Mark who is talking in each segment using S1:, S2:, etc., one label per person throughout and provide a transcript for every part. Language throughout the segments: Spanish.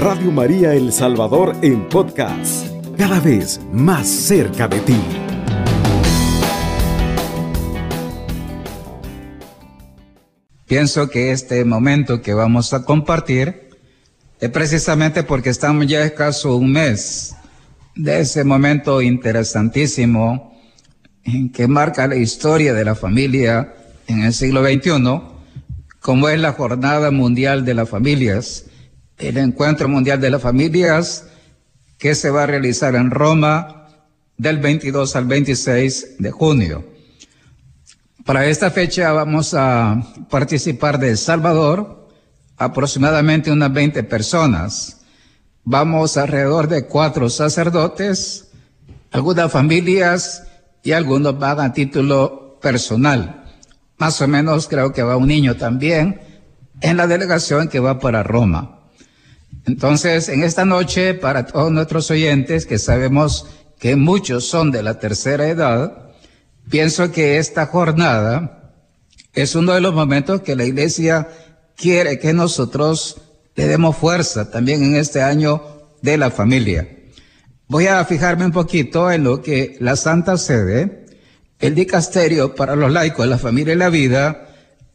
S1: Radio María El Salvador en podcast, cada vez más cerca de ti.
S2: Pienso que este momento que vamos a compartir es precisamente porque estamos ya escaso un mes de ese momento interesantísimo en que marca la historia de la familia en el siglo XXI, como es la Jornada Mundial de las Familias, el Encuentro Mundial de las Familias que se va a realizar en Roma del 22 al 26 de junio. Para esta fecha vamos a participar de El Salvador, aproximadamente unas 20 personas. Vamos alrededor de cuatro sacerdotes, algunas familias y algunos van a título personal. Más o menos creo que va un niño también en la delegación que va para Roma. Entonces, en esta noche, para todos nuestros oyentes, que sabemos que muchos son de la tercera edad, pienso que esta jornada es uno de los momentos que la iglesia quiere que nosotros le demos fuerza también en este año de la familia. Voy a fijarme un poquito en lo que la Santa Sede, el dicasterio para los laicos, la familia y la vida,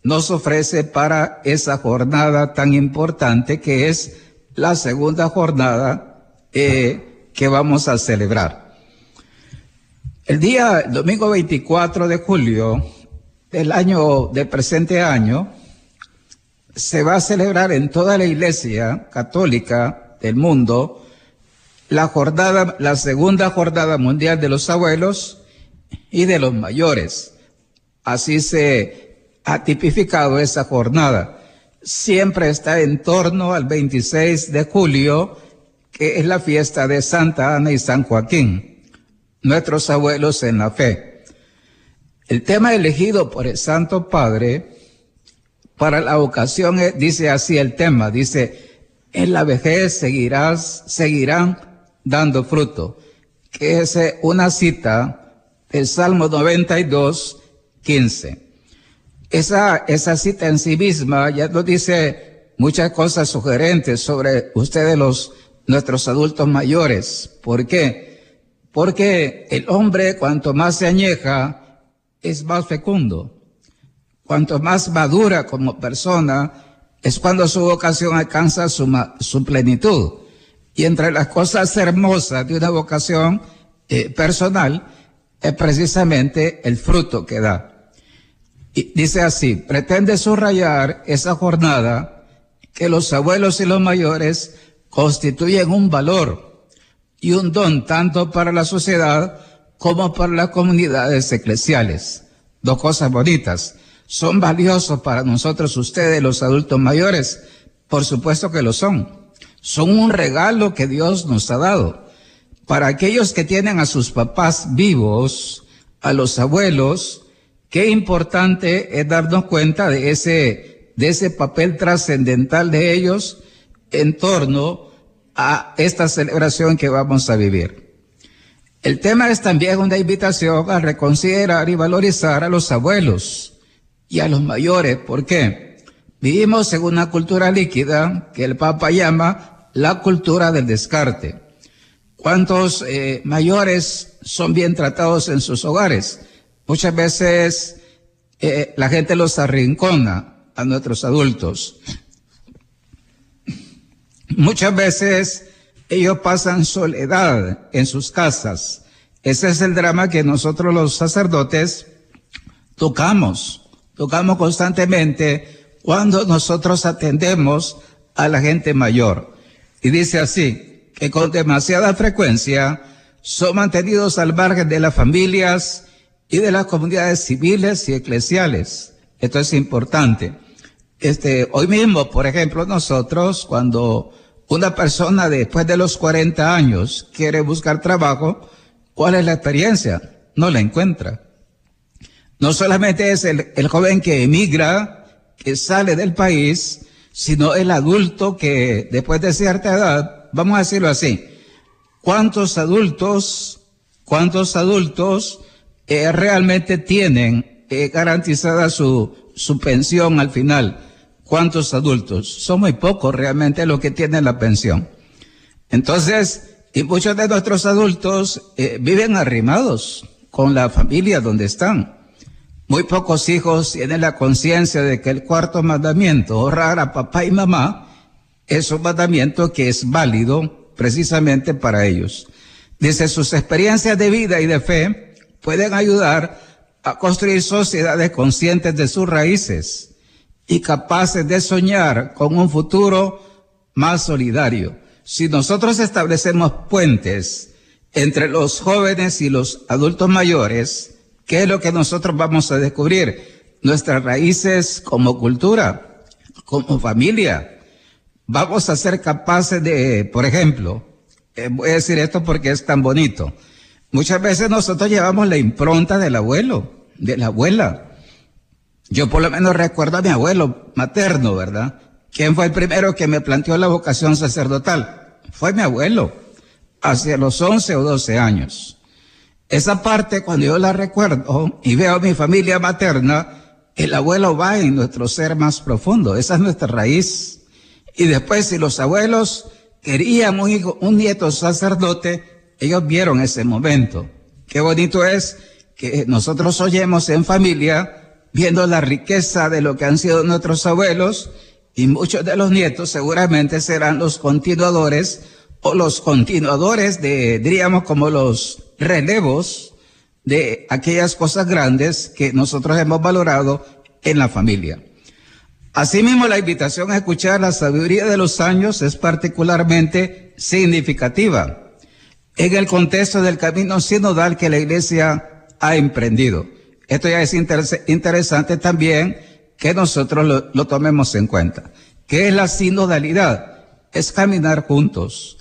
S2: nos ofrece para esa jornada tan importante que es la segunda jornada eh, que vamos a celebrar. El día domingo 24 de julio del año del presente año se va a celebrar en toda la iglesia católica del mundo la jornada, la segunda jornada mundial de los abuelos y de los mayores. Así se ha tipificado esa jornada siempre está en torno al 26 de julio, que es la fiesta de Santa Ana y San Joaquín, nuestros abuelos en la fe. El tema elegido por el Santo Padre para la ocasión dice así el tema, dice, en la vejez seguirás, seguirán dando fruto, que es una cita del Salmo 92, 15. Esa, esa cita en sí misma ya nos dice muchas cosas sugerentes sobre ustedes los, nuestros adultos mayores. ¿Por qué? Porque el hombre cuanto más se añeja es más fecundo. Cuanto más madura como persona es cuando su vocación alcanza su, su plenitud. Y entre las cosas hermosas de una vocación eh, personal es precisamente el fruto que da dice así, pretende subrayar esa jornada que los abuelos y los mayores constituyen un valor y un don tanto para la sociedad como para las comunidades eclesiales. Dos cosas bonitas. ¿Son valiosos para nosotros ustedes, los adultos mayores? Por supuesto que lo son. Son un regalo que Dios nos ha dado. Para aquellos que tienen a sus papás vivos, a los abuelos, Qué importante es darnos cuenta de ese, de ese papel trascendental de ellos en torno a esta celebración que vamos a vivir. El tema es también una invitación a reconsiderar y valorizar a los abuelos y a los mayores. ¿Por qué? Vivimos en una cultura líquida que el Papa llama la cultura del descarte. ¿Cuántos eh, mayores son bien tratados en sus hogares? Muchas veces eh, la gente los arrincona a nuestros adultos. Muchas veces ellos pasan soledad en sus casas. Ese es el drama que nosotros los sacerdotes tocamos, tocamos constantemente cuando nosotros atendemos a la gente mayor. Y dice así, que con demasiada frecuencia son mantenidos al margen de las familias, y de las comunidades civiles y eclesiales. Esto es importante. Este, hoy mismo, por ejemplo, nosotros cuando una persona después de los 40 años quiere buscar trabajo, ¿cuál es la experiencia? No la encuentra. No solamente es el, el joven que emigra, que sale del país, sino el adulto que después de cierta edad, vamos a decirlo así, ¿cuántos adultos, cuántos adultos eh, realmente tienen eh, garantizada su, su pensión al final. ¿Cuántos adultos? Son muy pocos realmente los que tienen la pensión. Entonces, y muchos de nuestros adultos eh, viven arrimados con la familia donde están. Muy pocos hijos tienen la conciencia de que el cuarto mandamiento, honrar a papá y mamá, es un mandamiento que es válido precisamente para ellos. Dice, sus experiencias de vida y de fe pueden ayudar a construir sociedades conscientes de sus raíces y capaces de soñar con un futuro más solidario. Si nosotros establecemos puentes entre los jóvenes y los adultos mayores, ¿qué es lo que nosotros vamos a descubrir? Nuestras raíces como cultura, como familia. Vamos a ser capaces de, por ejemplo, eh, voy a decir esto porque es tan bonito. Muchas veces nosotros llevamos la impronta del abuelo, de la abuela. Yo por lo menos recuerdo a mi abuelo materno, ¿verdad? ¿Quién fue el primero que me planteó la vocación sacerdotal? Fue mi abuelo, hacia los 11 o 12 años. Esa parte, cuando yo la recuerdo y veo a mi familia materna, el abuelo va en nuestro ser más profundo. Esa es nuestra raíz. Y después, si los abuelos querían un, hijo, un nieto sacerdote, ellos vieron ese momento. Qué bonito es que nosotros oyemos en familia, viendo la riqueza de lo que han sido nuestros abuelos, y muchos de los nietos seguramente serán los continuadores o los continuadores de, diríamos, como los relevos de aquellas cosas grandes que nosotros hemos valorado en la familia. Asimismo, la invitación a escuchar la sabiduría de los años es particularmente significativa en el contexto del camino sinodal que la Iglesia ha emprendido. Esto ya es interesante también que nosotros lo, tomemos en cuenta. ¿Qué es la sinodalidad? Es caminar juntos.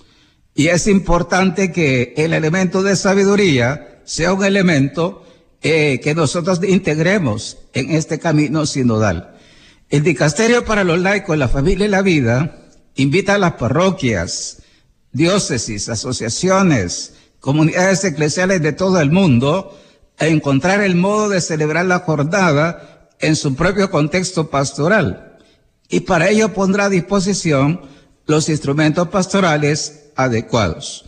S2: Y es importante que el elemento de sabiduría sea un elemento eh, que nosotros integremos en este camino sinodal. El Dicasterio para los Laicos, la Familia y la Vida invita a las parroquias, diócesis, asociaciones, comunidades eclesiales de todo el mundo a encontrar el modo de celebrar la jornada en su propio contexto pastoral. Y para ello pondrá a disposición los instrumentos pastorales adecuados.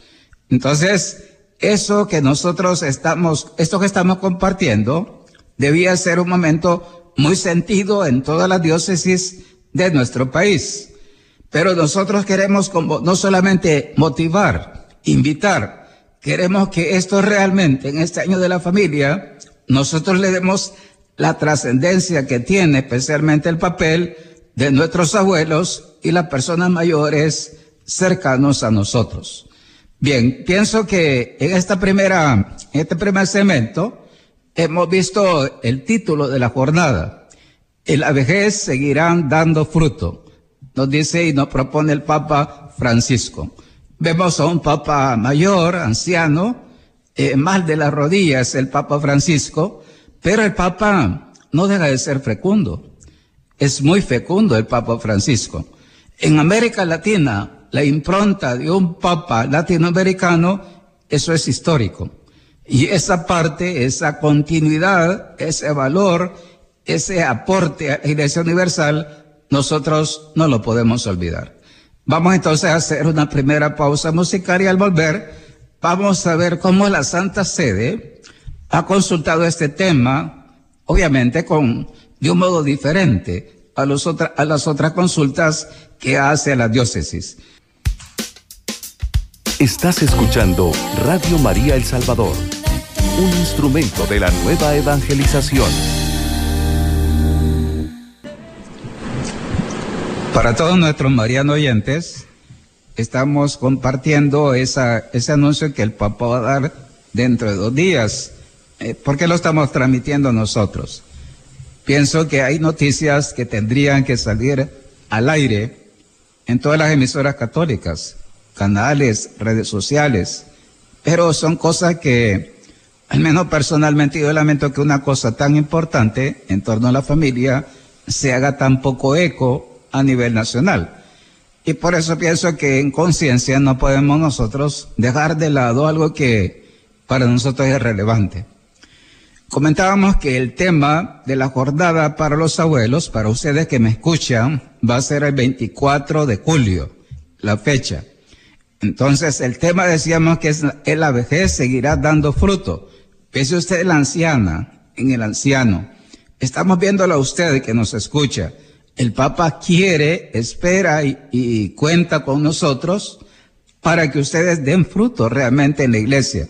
S2: Entonces, eso que nosotros estamos, esto que estamos compartiendo, debía ser un momento muy sentido en todas las diócesis de nuestro país. Pero nosotros queremos como, no solamente motivar, invitar, queremos que esto realmente en este año de la familia, nosotros le demos la trascendencia que tiene especialmente el papel de nuestros abuelos y las personas mayores cercanos a nosotros. Bien, pienso que en esta primera, este primer segmento, hemos visto el título de la jornada. En la vejez seguirán dando fruto. Nos dice y nos propone el Papa Francisco. Vemos a un Papa mayor, anciano, eh, mal de las rodillas el Papa Francisco, pero el Papa no deja de ser fecundo. Es muy fecundo el Papa Francisco. En América Latina, la impronta de un Papa latinoamericano, eso es histórico. Y esa parte, esa continuidad, ese valor, ese aporte a la Iglesia Universal, nosotros no lo podemos olvidar. Vamos entonces a hacer una primera pausa musical y al volver vamos a ver cómo la Santa Sede ha consultado este tema, obviamente con, de un modo diferente a, los a las otras consultas que hace la diócesis.
S1: Estás escuchando Radio María El Salvador un instrumento de la nueva evangelización.
S2: Para todos nuestros marianos oyentes, estamos compartiendo ese anuncio que el Papa va a dar dentro de dos días. Eh, ¿Por qué lo estamos transmitiendo nosotros? Pienso que hay noticias que tendrían que salir al aire en todas las emisoras católicas, canales, redes sociales, pero son cosas que al menos personalmente yo lamento que una cosa tan importante en torno a la familia se haga tan poco eco a nivel nacional. Y por eso pienso que en conciencia no podemos nosotros dejar de lado algo que para nosotros es relevante. Comentábamos que el tema de la jornada para los abuelos, para ustedes que me escuchan, va a ser el 24 de julio, la fecha. Entonces, el tema decíamos que es, la vejez seguirá dando fruto. Piense usted la anciana, en el anciano. Estamos viéndolo a usted que nos escucha. El Papa quiere, espera y, cuenta con nosotros para que ustedes den fruto realmente en la iglesia.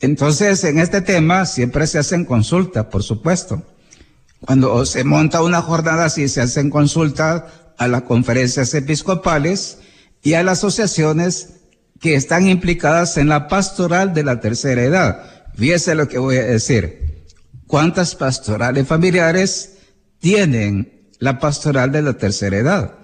S2: Entonces, en este tema siempre se hacen consultas, por supuesto. Cuando se monta una jornada así, se hacen consultas a las conferencias episcopales y a las asociaciones que están implicadas en la pastoral de la tercera edad. Fíjese lo que voy a decir. ¿Cuántas pastorales familiares tienen la pastoral de la tercera edad?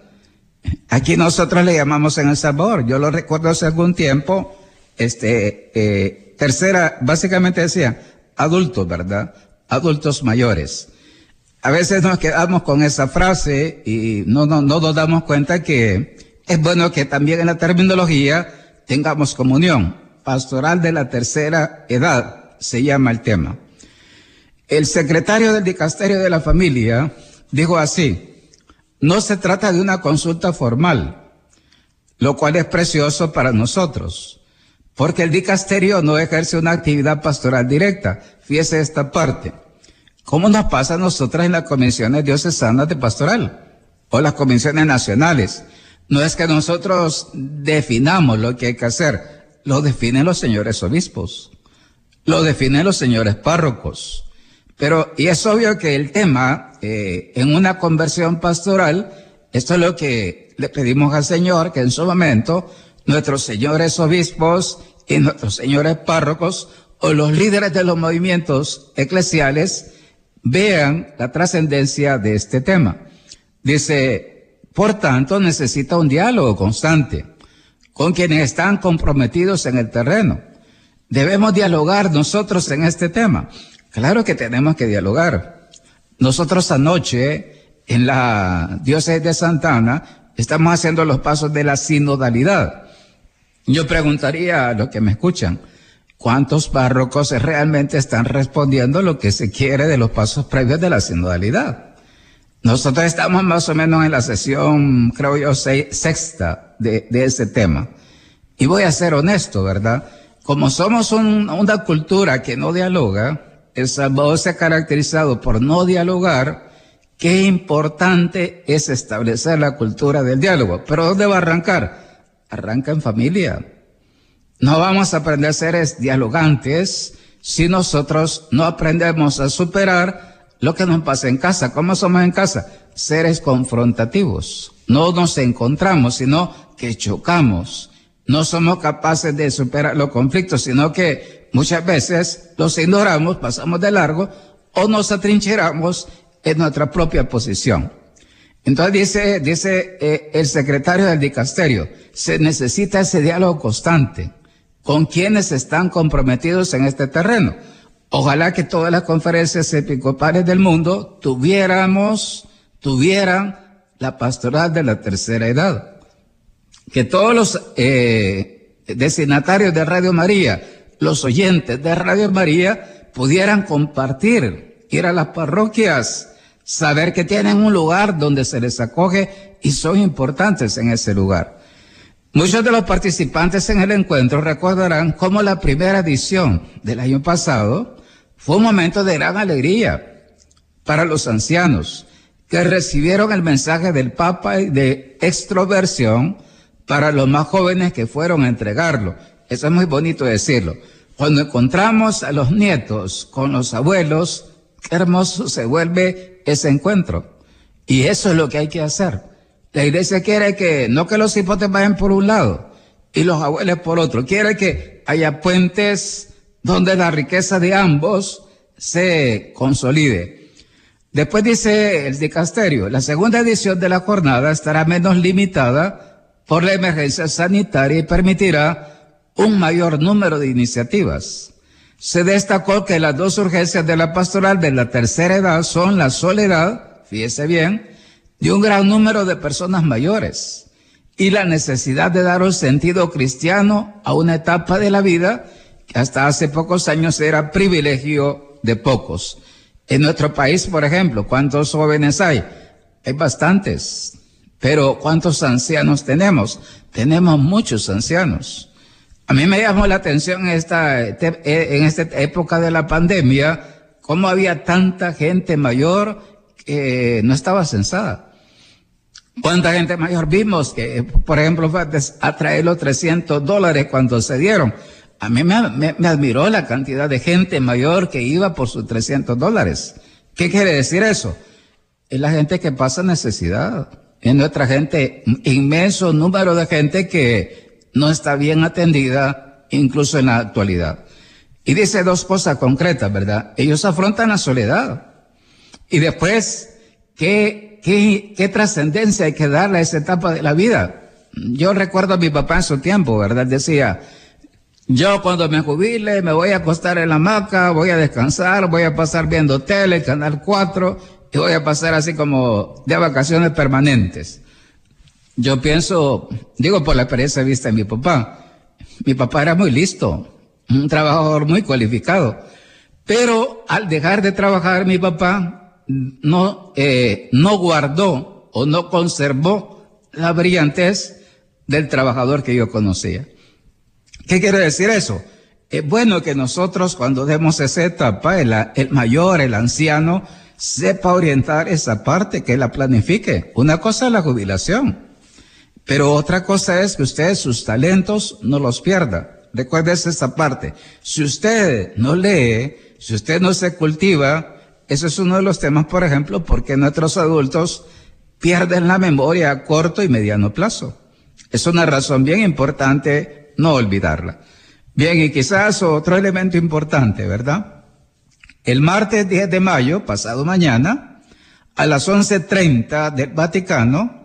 S2: Aquí nosotros le llamamos en El sabor. Yo lo recuerdo hace algún tiempo, este, eh, tercera, básicamente decía, adultos, ¿verdad? Adultos mayores. A veces nos quedamos con esa frase y no, no, no nos damos cuenta que es bueno que también en la terminología tengamos comunión. Pastoral de la tercera edad se llama el tema. El secretario del Dicasterio de la Familia dijo así, no se trata de una consulta formal, lo cual es precioso para nosotros, porque el dicasterio no ejerce una actividad pastoral directa. Fíjese esta parte. ¿Cómo nos pasa a nosotras en las comisiones diocesanas de pastoral o las comisiones nacionales? No es que nosotros definamos lo que hay que hacer, lo definen los señores obispos, lo definen los señores párrocos. Pero, y es obvio que el tema, eh, en una conversión pastoral, esto es lo que le pedimos al Señor, que en su momento nuestros señores obispos y nuestros señores párrocos o los líderes de los movimientos eclesiales vean la trascendencia de este tema. Dice, por tanto, necesita un diálogo constante con quienes están comprometidos en el terreno. Debemos dialogar nosotros en este tema. Claro que tenemos que dialogar. Nosotros anoche, en la diócesis de Santana, estamos haciendo los pasos de la sinodalidad. Yo preguntaría a los que me escuchan, ¿Cuántos párrocos realmente están respondiendo lo que se quiere de los pasos previos de la sinodalidad? Nosotros estamos más o menos en la sesión, creo yo, sexta de, ese tema. Y voy a ser honesto, ¿verdad? Como somos una cultura que no dialoga, El Salvador se ha caracterizado por no dialogar, qué importante es establecer la cultura del diálogo. Pero ¿dónde va a arrancar? Arranca en familia no vamos a aprender a ser dialogantes si nosotros no aprendemos a superar lo que nos pasa en casa. ¿Cómo somos en casa? Seres confrontativos. No nos encontramos, sino que chocamos. No somos capaces de superar los conflictos, sino que muchas veces los ignoramos, pasamos de largo o nos atrincheramos en nuestra propia posición. Entonces dice, eh, el secretario del dicasterio, se necesita ese diálogo constante con quienes están comprometidos en este terreno. Ojalá que todas las conferencias episcopales del mundo tuviéramos, tuvieran la pastoral de la tercera edad. Que todos los eh, destinatarios de Radio María, los oyentes de Radio María, pudieran compartir, ir a las parroquias, saber que tienen un lugar donde se les acoge y son importantes en ese lugar. Muchos de los participantes en el encuentro recordarán cómo la primera edición del año pasado fue un momento de gran alegría para los ancianos que recibieron el mensaje del Papa de extroversión para los más jóvenes que fueron a entregarlo. Eso es muy bonito decirlo. Cuando encontramos a los nietos con los abuelos, qué hermoso se vuelve ese encuentro. Y eso es lo que hay que hacer. La iglesia quiere que, no que los hipotes vayan por un lado y los abuelos por otro, quiere que haya puentes donde la riqueza de ambos se consolide. Después dice el dicasterio, la segunda edición de la jornada estará menos limitada por la emergencia sanitaria y permitirá un mayor número de iniciativas. Se destacó que las dos urgencias de la pastoral de la tercera edad son la soledad, fíjese bien, de un gran número de personas mayores y la necesidad de dar un sentido cristiano a una etapa de la vida que hasta hace pocos años era privilegio de pocos. En nuestro país, por ejemplo, ¿cuántos jóvenes hay? Hay bastantes. Pero ¿cuántos ancianos tenemos? Tenemos muchos ancianos. A mí me llamó la atención en esta, en esta época de la pandemia, cómo había tanta gente mayor que no estaba censada. ¿Cuánta gente mayor vimos que, por ejemplo, fue a traer los 300 dólares cuando se dieron? A mí me, me, admiró la cantidad de gente mayor que iba por sus 300 dólares. ¿Qué quiere decir eso? Es la gente que pasa necesidad. Es nuestra gente, inmenso número de gente que no está bien atendida, incluso en la actualidad. Y dice dos cosas concretas, ¿verdad? Ellos afrontan la soledad. Y después, ¿qué, qué, qué trascendencia hay que darle a esa etapa de la vida? Yo recuerdo a mi papá en su tiempo, ¿verdad? Decía, yo cuando me jubile me voy a acostar en la hamaca, voy a descansar, voy a pasar viendo tele, Canal 4, y voy a pasar así como de vacaciones permanentes. Yo pienso, digo por la experiencia vista de mi papá, mi papá era muy listo, un trabajador muy cualificado, pero al dejar de trabajar mi papá no, eh, no guardó o no conservó la brillantez del trabajador que yo conocía. ¿Qué quiere decir eso? Es bueno que nosotros cuando demos esa etapa, el, el mayor, el anciano, sepa orientar esa parte, que la planifique. Una cosa es la jubilación, pero otra cosa es que usted sus talentos no los pierda. Recuérdese esta parte. Si usted no lee, si usted no se cultiva, eso es uno de los temas, por ejemplo, porque nuestros adultos pierden la memoria a corto y mediano plazo. Es una razón bien importante no olvidarla. Bien, y quizás otro elemento importante, ¿verdad? El martes 10 de mayo, pasado mañana, a las 11.30 del Vaticano,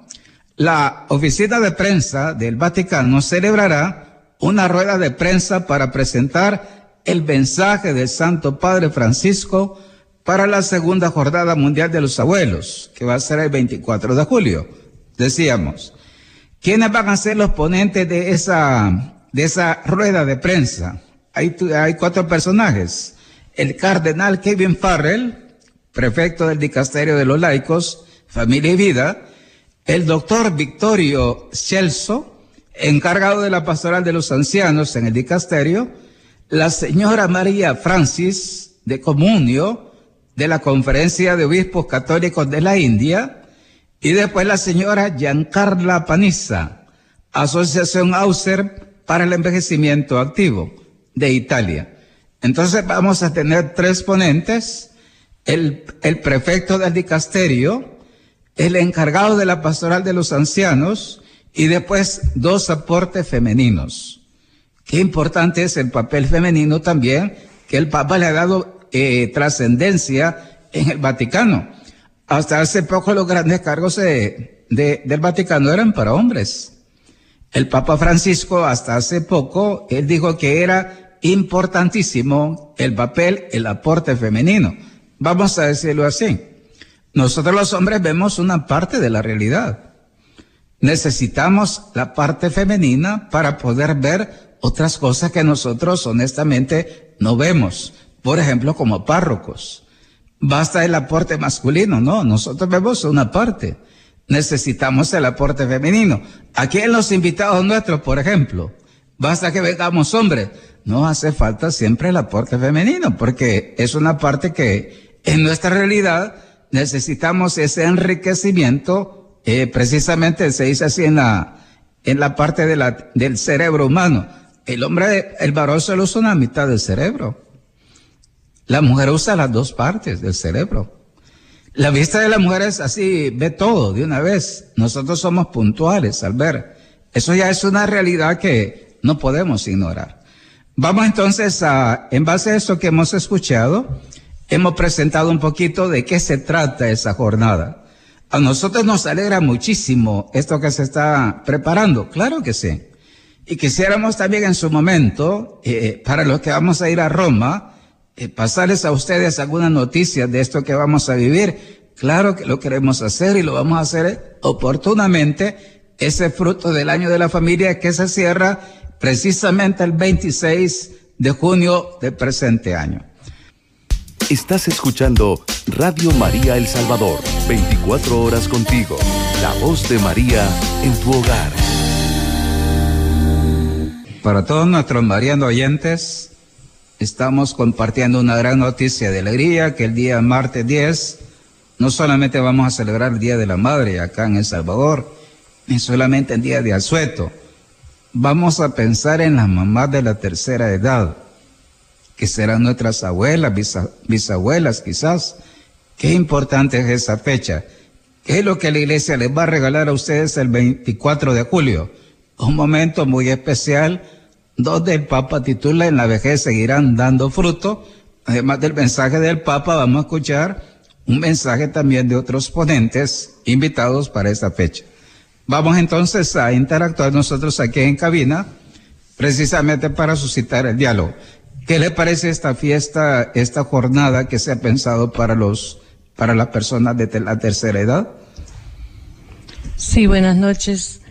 S2: la oficina de prensa del Vaticano celebrará una rueda de prensa para presentar el mensaje del Santo Padre Francisco para la segunda jornada mundial de los abuelos, que va a ser el 24 de julio. Decíamos, ¿quiénes van a ser los ponentes de esa, de esa rueda de prensa? Hay, hay cuatro personajes el cardenal Kevin Farrell, prefecto del Dicasterio de los Laicos, Familia y Vida, el doctor Victorio Celso, encargado de la pastoral de los ancianos en el dicasterio, la señora María Francis de Comunio, de la Conferencia de Obispos Católicos de la India, y después la señora Giancarla Paniza, Asociación Auser para el Envejecimiento Activo de Italia. Entonces vamos a tener tres ponentes, el, el prefecto del dicasterio, el encargado de la pastoral de los ancianos y después dos aportes femeninos. Qué importante es el papel femenino también, que el Papa le ha dado eh, trascendencia en el Vaticano. Hasta hace poco los grandes cargos de, del Vaticano eran para hombres. El Papa Francisco hasta hace poco, él dijo que era importantísimo el papel, el aporte femenino. Vamos a decirlo así. Nosotros los hombres vemos una parte de la realidad. Necesitamos la parte femenina para poder ver otras cosas que nosotros honestamente no vemos. Por ejemplo, como párrocos. Basta el aporte masculino, no, nosotros vemos una parte. Necesitamos el aporte femenino. Aquí en los invitados nuestros, por ejemplo, basta que vengamos hombres no hace falta siempre el aporte femenino, porque es una parte que en nuestra realidad necesitamos ese enriquecimiento, eh, precisamente se dice así en la, en la parte del cerebro humano. El hombre, el varón solo usa una mitad del cerebro. La mujer usa las dos partes del cerebro. La vista de la mujer es así, ve todo de una vez. Nosotros somos puntuales al ver. Eso ya es una realidad que no podemos ignorar. Vamos entonces a, en base a eso que hemos escuchado, hemos presentado un poquito de qué se trata esa jornada. A nosotros nos alegra muchísimo esto que se está preparando, claro que sí. Y quisiéramos también en su momento, eh, para los que vamos a ir a Roma, eh, pasarles a ustedes algunas noticias de esto que vamos a vivir. Claro que lo queremos hacer y lo vamos a hacer oportunamente, ese fruto del año de la familia que se cierra precisamente el 26 de junio del presente año.
S1: Estás escuchando Radio María El Salvador, 24 horas contigo, la voz de María en tu hogar.
S2: Para todos nuestros marianos oyentes, estamos compartiendo una gran noticia de alegría que el día martes 10 no solamente vamos a celebrar el Día de la Madre acá en El Salvador, ni solamente el Día de Asueto. Vamos a pensar en las mamás de la tercera edad, que serán nuestras abuelas, bisabuelas quizás. Qué importante es esa fecha. ¿Qué es lo que la iglesia les va a regalar a ustedes el 24 de julio? Un momento muy especial donde el Papa titula En la vejez seguirán dando fruto. Además del mensaje del Papa, vamos a escuchar un mensaje también de otros ponentes invitados para esta fecha. Vamos entonces a interactuar nosotros aquí en cabina, precisamente para suscitar el diálogo. ¿Qué le parece esta fiesta, esta jornada que se ha pensado para los, para las personas de la tercera edad?
S3: Sí, buenas noches.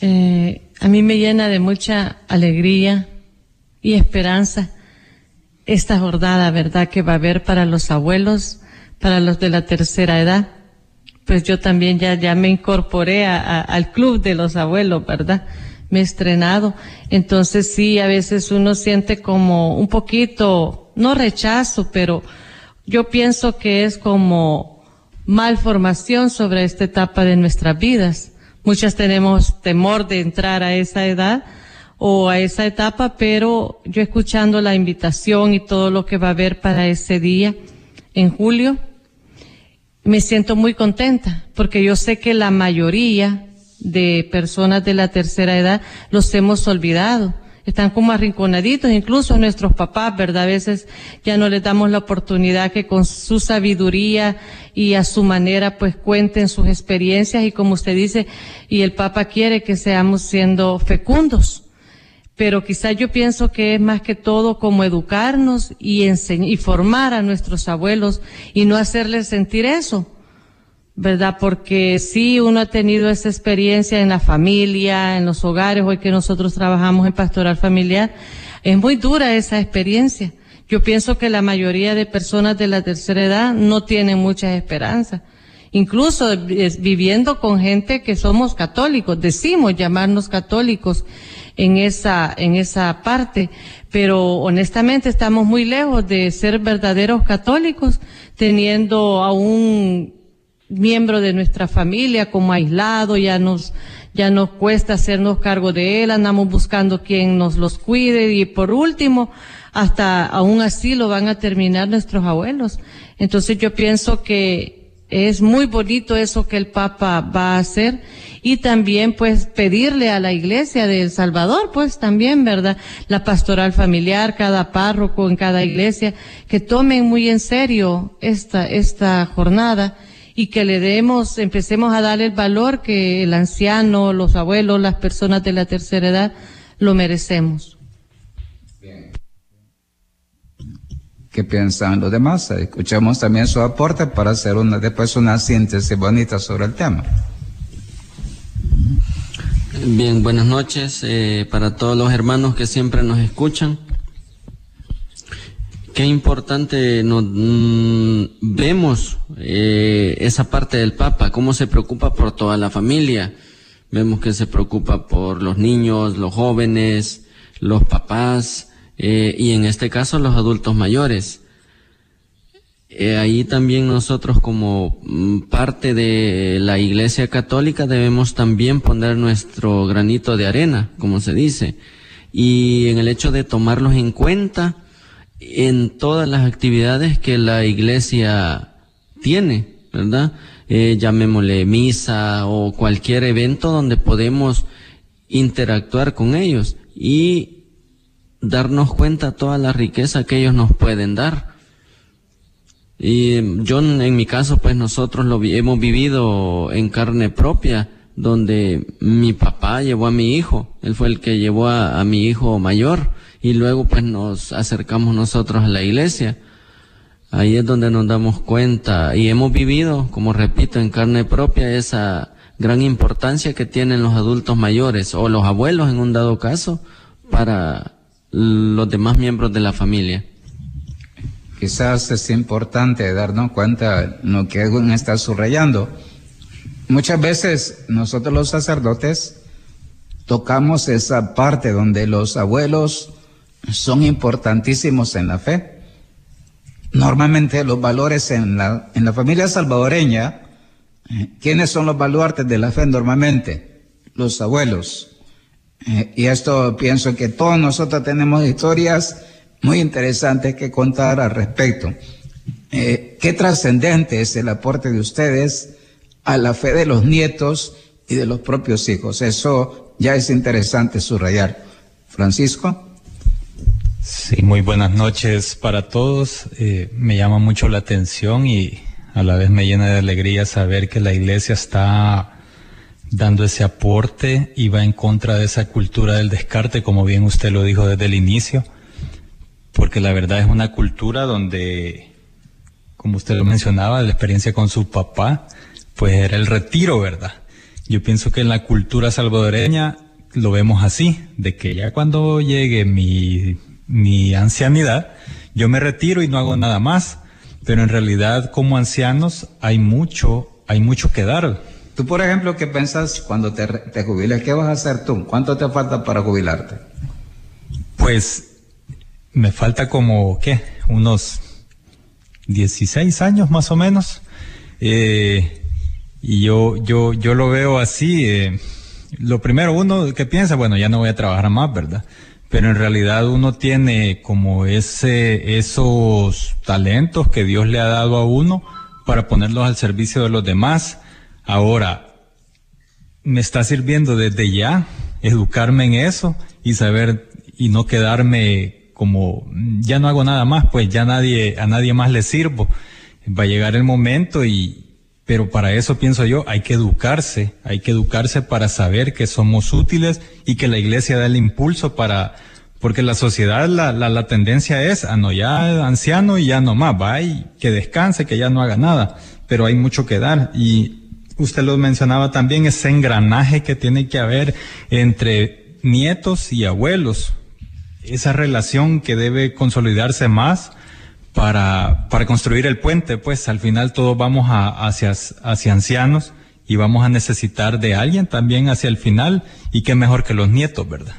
S3: Eh, a mí me llena de mucha alegría y esperanza esta jornada, ¿verdad?, que va a haber para los abuelos, para los de la tercera edad. Pues yo también ya, ya me incorporé al club de los abuelos, ¿verdad? Me he estrenado. Entonces sí, a veces uno siente como un poquito, no rechazo, pero yo pienso que es como malformación sobre esta etapa de nuestras vidas. Muchas tenemos temor de entrar a esa edad o a esa etapa, pero yo escuchando la invitación y todo lo que va a haber para ese día en julio, me siento muy contenta porque yo sé que la mayoría de personas de la tercera edad los hemos olvidado. Están como arrinconaditos, incluso nuestros papás, ¿verdad? A veces ya no les damos la oportunidad que con su sabiduría y a su manera pues cuenten sus experiencias y como usted dice, y el Papa quiere que seamos siendo fecundos pero quizá yo pienso que es más que todo como educarnos y, enseñar, y formar a nuestros abuelos y no hacerles sentir eso, ¿verdad? Porque sí uno ha tenido esa experiencia en la familia, en los hogares, hoy que nosotros trabajamos en pastoral familiar, es muy dura esa experiencia. Yo pienso que la mayoría de personas de la tercera edad no tienen muchas esperanzas. Incluso viviendo con gente que somos católicos, decimos llamarnos católicos, en esa, en esa parte, pero honestamente estamos muy lejos de ser verdaderos católicos, teniendo a un miembro de nuestra familia como aislado, ya nos, ya nos cuesta hacernos cargo de él, andamos buscando quien nos los cuide y por último, hasta aún así lo van a terminar nuestros abuelos. Entonces yo pienso que es muy bonito eso que el Papa va a hacer y también pues pedirle a la iglesia de El Salvador pues también, ¿verdad? La pastoral familiar, cada párroco en cada iglesia, que tomen muy en serio esta, esta jornada y que le demos, empecemos a darle el valor que el anciano, los abuelos, las personas de la tercera edad lo merecemos.
S2: ¿Qué piensan los demás? Escuchamos también su aporte para hacer una, después una síntesis bonita sobre el tema.
S4: Bien, buenas noches eh, para todos los hermanos que siempre nos escuchan. Qué importante nos, mm, vemos eh, esa parte del Papa, cómo se preocupa por toda la familia. Vemos que se preocupa por los niños, los jóvenes, los papás eh, y en este caso los adultos mayores. Eh, ahí también nosotros como mm, parte de la Iglesia Católica debemos también poner nuestro granito de arena, como se dice, y en el hecho de tomarlos en cuenta en todas las actividades que la Iglesia tiene, ¿verdad? Eh, llamémosle misa o cualquier evento donde podemos interactuar con ellos y darnos cuenta toda la riqueza que ellos nos pueden dar y yo en mi caso, pues nosotros lo hemos vivido en carne propia, donde mi papá llevó a mi hijo, él fue el que llevó a, mi hijo mayor y luego pues nos acercamos nosotros a la iglesia. Ahí es donde nos damos cuenta y hemos vivido, como repito, en carne propia esa gran importancia que tienen los adultos mayores o los abuelos en un dado caso para los demás miembros de la familia.
S2: quizás es importante darnos cuenta lo que Edwin está subrayando. Muchas veces nosotros los sacerdotes tocamos esa parte donde los abuelos son importantísimos en la fe. Normalmente los valores en la, en la familia salvadoreña, eh, ¿quiénes son los baluartes de la fe normalmente? Los abuelos. Eh, y esto pienso que todos nosotros tenemos historias muy interesantes que contar al respecto. Eh, qué trascendente es el aporte de ustedes a la fe de los nietos y de los propios hijos. Eso ya es interesante subrayar. Francisco.
S5: Sí, muy buenas noches para todos. Eh, me llama mucho la atención y a la vez me llena de alegría saber que la iglesia está dando ese aporte y va en contra de esa cultura del descarte, como bien usted lo dijo desde el inicio, porque la verdad es una cultura donde, como usted lo mencionaba, la experiencia con su papá, pues era el retiro, ¿verdad? Yo pienso que en la cultura salvadoreña lo vemos así, de que ya cuando llegue mi, mi ancianidad, yo me retiro y no hago nada más. Pero en realidad, como ancianos, hay mucho, hay mucho que dar.
S2: Tú, por ejemplo, ¿qué piensas cuando te, te jubiles? ¿Qué vas a hacer tú? ¿Cuánto te falta para jubilarte?
S5: Pues me falta como, ¿qué? Unos 16 años más o menos. Eh, y yo, yo, yo lo veo así. Eh, lo primero, uno que piensa, bueno, ya no voy a trabajar más, ¿verdad? Pero en realidad uno tiene como ese, esos talentos que Dios le ha dado a uno para ponerlos al servicio de los demás. Ahora, me está sirviendo desde ya educarme en eso y saber y no quedarme como ya no hago nada más, pues ya nadie a nadie más le sirvo. Va a llegar el momento y, pero para eso pienso yo, hay que educarse, hay que educarse para saber que somos útiles y que la iglesia da el impulso para, porque la sociedad, la, la, tendencia es, a no, ya anciano y ya no más, va y que descanse, que ya no haga nada, pero hay mucho que dar. Y usted lo mencionaba también, ese engranaje que tiene que haber entre nietos y abuelos, esa relación que debe consolidarse más, para, construir el puente, pues al final todos vamos a, hacia, hacia ancianos y vamos a necesitar de alguien también hacia el final y qué mejor que los nietos, ¿verdad?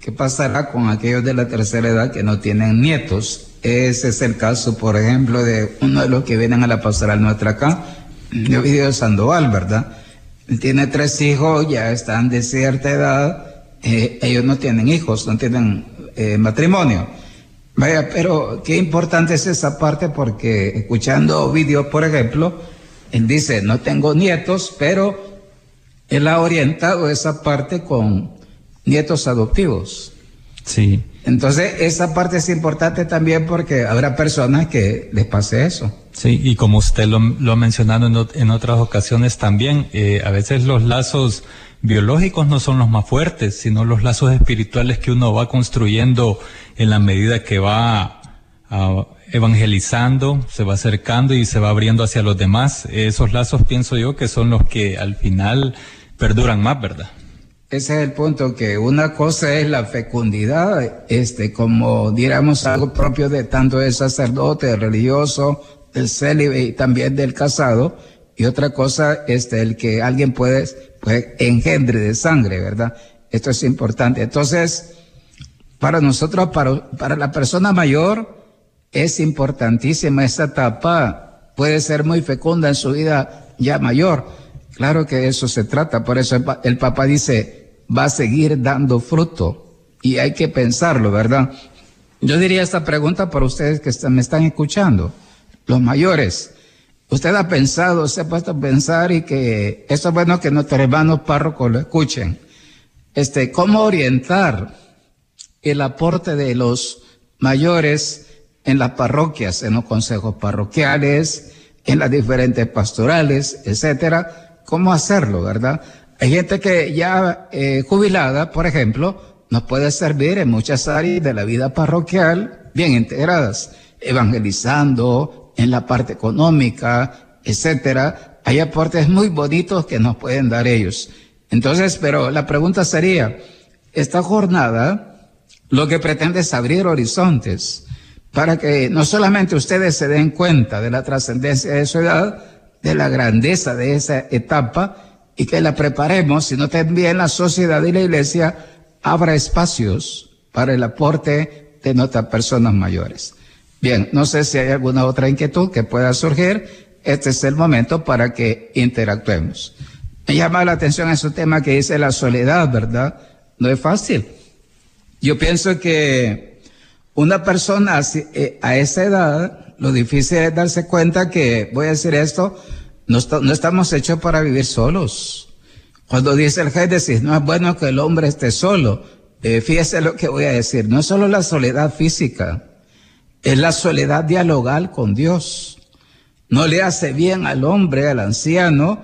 S2: ¿Qué pasará con aquellos de la tercera edad que no tienen nietos? Ese es el caso, por ejemplo, de uno de los que vienen a la pastoral nuestra acá, de Sandoval, ¿verdad? Tiene tres hijos, ya están de cierta edad, eh, ellos no tienen hijos, no tienen eh, matrimonio Vaya, pero qué importante es esa parte porque escuchando vídeos, por ejemplo, él dice, no tengo nietos, pero él ha orientado esa parte con nietos adoptivos.
S5: Sí.
S2: Entonces, esa parte es importante también porque habrá personas que les pase eso.
S5: Sí, y como usted lo, lo ha mencionado en, en, otras ocasiones también, eh, a veces los lazos biológicos no son los más fuertes, sino los lazos espirituales que uno va construyendo en la medida que va uh, evangelizando, se va acercando y se va abriendo hacia los demás. Esos lazos pienso yo que son los que al final perduran más, ¿verdad?
S2: Ese es el punto, que una cosa es la fecundidad, este, como diéramos algo propio de tanto del sacerdote, del religioso, del célibe y también del casado, y otra cosa, este, el que alguien puede, pues, engendre de sangre, ¿verdad? Esto es importante. Entonces, para nosotros, para, para la persona mayor, es importantísima esta etapa. Puede ser muy fecunda en su vida ya mayor. Claro que eso se trata. Por eso el, papá dice, va a seguir dando fruto. Y hay que pensarlo, ¿verdad? Yo diría esta pregunta para ustedes que me están escuchando. Los mayores. Usted ha pensado, se ha puesto a pensar y que eso es bueno que nuestros hermanos párrocos lo escuchen. Este, cómo orientar el aporte de los mayores en las parroquias, en los consejos parroquiales, en las diferentes pastorales, etcétera. ¿Cómo hacerlo, verdad? Hay gente que ya eh, jubilada, por ejemplo, nos puede servir en muchas áreas de la vida parroquial bien integradas, evangelizando, en la parte económica, etcétera. Hay aportes muy bonitos que nos pueden dar ellos. Entonces, pero la pregunta sería, esta jornada lo que pretende es abrir horizontes para que no solamente ustedes se den cuenta de la trascendencia de su edad, de la grandeza de esa etapa y que la preparemos, sino también la sociedad y la iglesia abra espacios para el aporte de nuestras personas mayores. Bien, no sé si hay alguna otra inquietud que pueda surgir. Este es el momento para que interactuemos. Me llama la atención ese tema que dice la soledad, ¿verdad? No es fácil. Yo pienso que una persona eh, a esa edad, lo difícil es darse cuenta que, voy a decir esto, no, estamos hechos para vivir solos. Cuando dice el Génesis, no es bueno que el hombre esté solo. Eh, fíjese lo que voy a decir. No es solo la soledad física, es la soledad dialogal con Dios. No le hace bien al hombre, al anciano,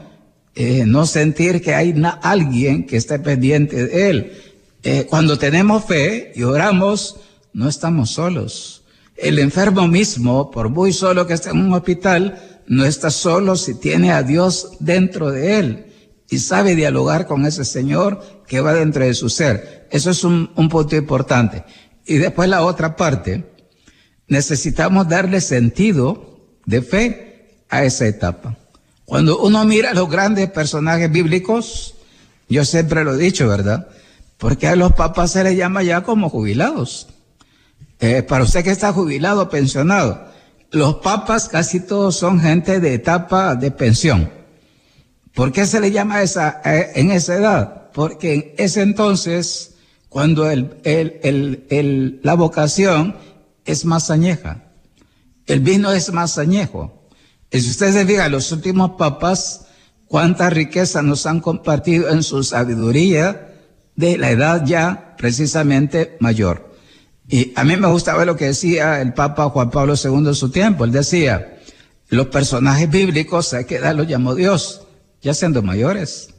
S2: eh, no sentir que hay alguien que esté pendiente de él. Eh, cuando tenemos fe y oramos, no estamos solos. El enfermo mismo, por muy solo que esté en un hospital, no está solo si tiene a Dios dentro de él y sabe dialogar con ese Señor que va dentro de su ser. Eso es un, un punto importante. Y después la otra parte, necesitamos darle sentido de fe a esa etapa. Cuando uno mira a los grandes personajes bíblicos, yo siempre lo he dicho, ¿verdad? Porque a los papas se les llama ya como jubilados. Eh, para usted que está jubilado pensionado, los papas casi todos son gente de etapa de pensión. ¿Por qué se le llama esa, eh, en esa edad? Porque en ese entonces, cuando la vocación es más añeja, el vino es más añejo. Y si usted se fija, los últimos papas, cuánta riqueza nos han compartido en su sabiduría de la edad ya precisamente mayor. Y a mí me gustaba lo que decía el Papa Juan Pablo II en su tiempo. Él decía, los personajes bíblicos hay que los llamó Dios, ya siendo mayores.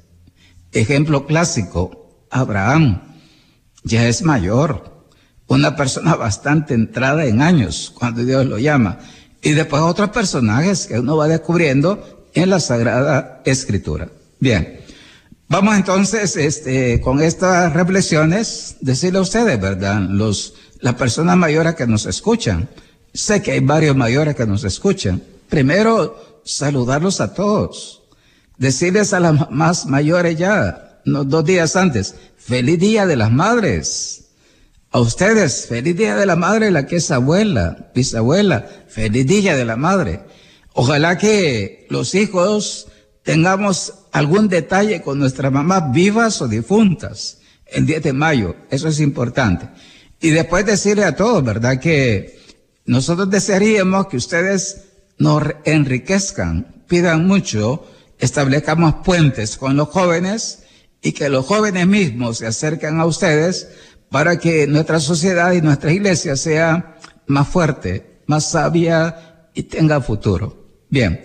S2: Ejemplo clásico, Abraham, ya es mayor, una persona bastante entrada en años cuando Dios lo llama. Y después otros personajes que uno va descubriendo en la Sagrada Escritura. Bien. Vamos entonces, este, con estas reflexiones, decirle a ustedes, ¿verdad? Los las personas mayores que nos escuchan. Sé que hay varios mayores que nos escuchan. Primero, saludarlos a todos. Decirles a las más mayores ya, dos días antes, feliz día de las madres. A ustedes, feliz día de la madre, la que es abuela, bisabuela, feliz día de la madre. Ojalá que los hijos tengamos algún detalle con nuestras mamás vivas o difuntas el 10 de mayo. Eso es importante. Y después decirle a todos, ¿verdad? Que nosotros desearíamos que ustedes nos enriquezcan, pidan mucho, establezcamos puentes con los jóvenes y que los jóvenes mismos se acerquen a ustedes para que nuestra sociedad y nuestra iglesia sea más fuerte, más sabia y tenga futuro. Bien,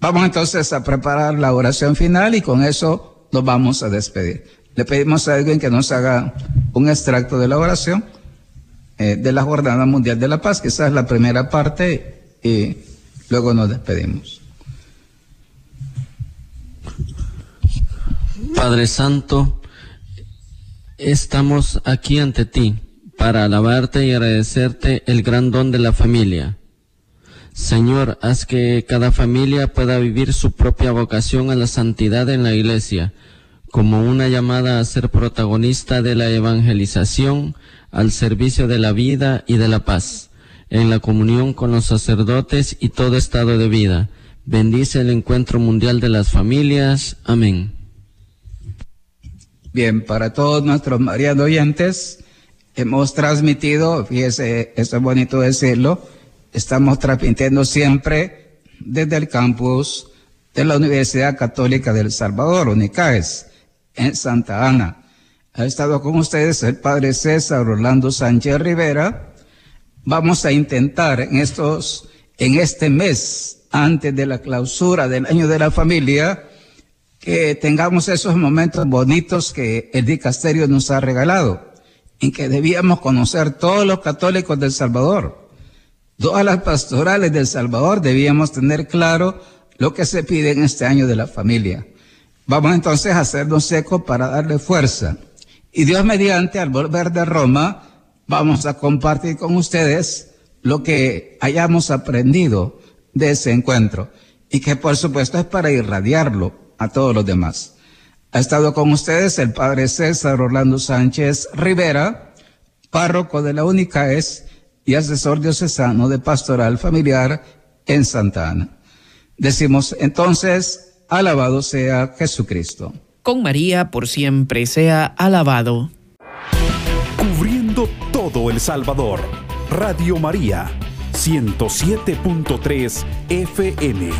S2: vamos entonces a preparar la oración final y con eso nos vamos a despedir. Le pedimos a alguien que nos haga un extracto de la oración. Eh, de la Jornada Mundial de la Paz, que esa es la primera parte y luego nos despedimos.
S4: Padre Santo, estamos aquí ante ti para alabarte y agradecerte el gran don de la familia. Señor, haz que cada familia pueda vivir su propia vocación a la santidad en la iglesia, como una llamada a ser protagonista de la evangelización, al servicio de la vida y de la paz, en la comunión con los sacerdotes y todo estado de vida. Bendice el encuentro mundial de las familias. Amén.
S2: Bien, para todos nuestros marianos oyentes, hemos transmitido, fíjese, esto es bonito decirlo, estamos transmitiendo siempre desde el campus de la Universidad Católica del Salvador, UNICAES, en Santa Ana. Ha estado con ustedes el padre César Orlando Sánchez Rivera. Vamos a intentar en estos, en este mes, antes de la clausura del año de la familia, que tengamos esos momentos bonitos que el dicasterio nos ha regalado, en que debíamos conocer todos los católicos del Salvador. Todas las pastorales del Salvador debíamos tener claro lo que se pide en este año de la familia. Vamos entonces a hacernos eco para darle fuerza y Dios mediante, al volver de Roma, vamos a compartir con ustedes lo que hayamos aprendido de ese encuentro y que por supuesto es para irradiarlo a todos los demás. Ha estado con ustedes el padre César Orlando Sánchez Rivera, párroco de la UNICAES y asesor diocesano de pastoral familiar en Santa Ana. Decimos entonces, alabado sea Jesucristo.
S6: Con María por siempre sea alabado.
S7: Cubriendo todo El Salvador. Radio María, 107.3 FM.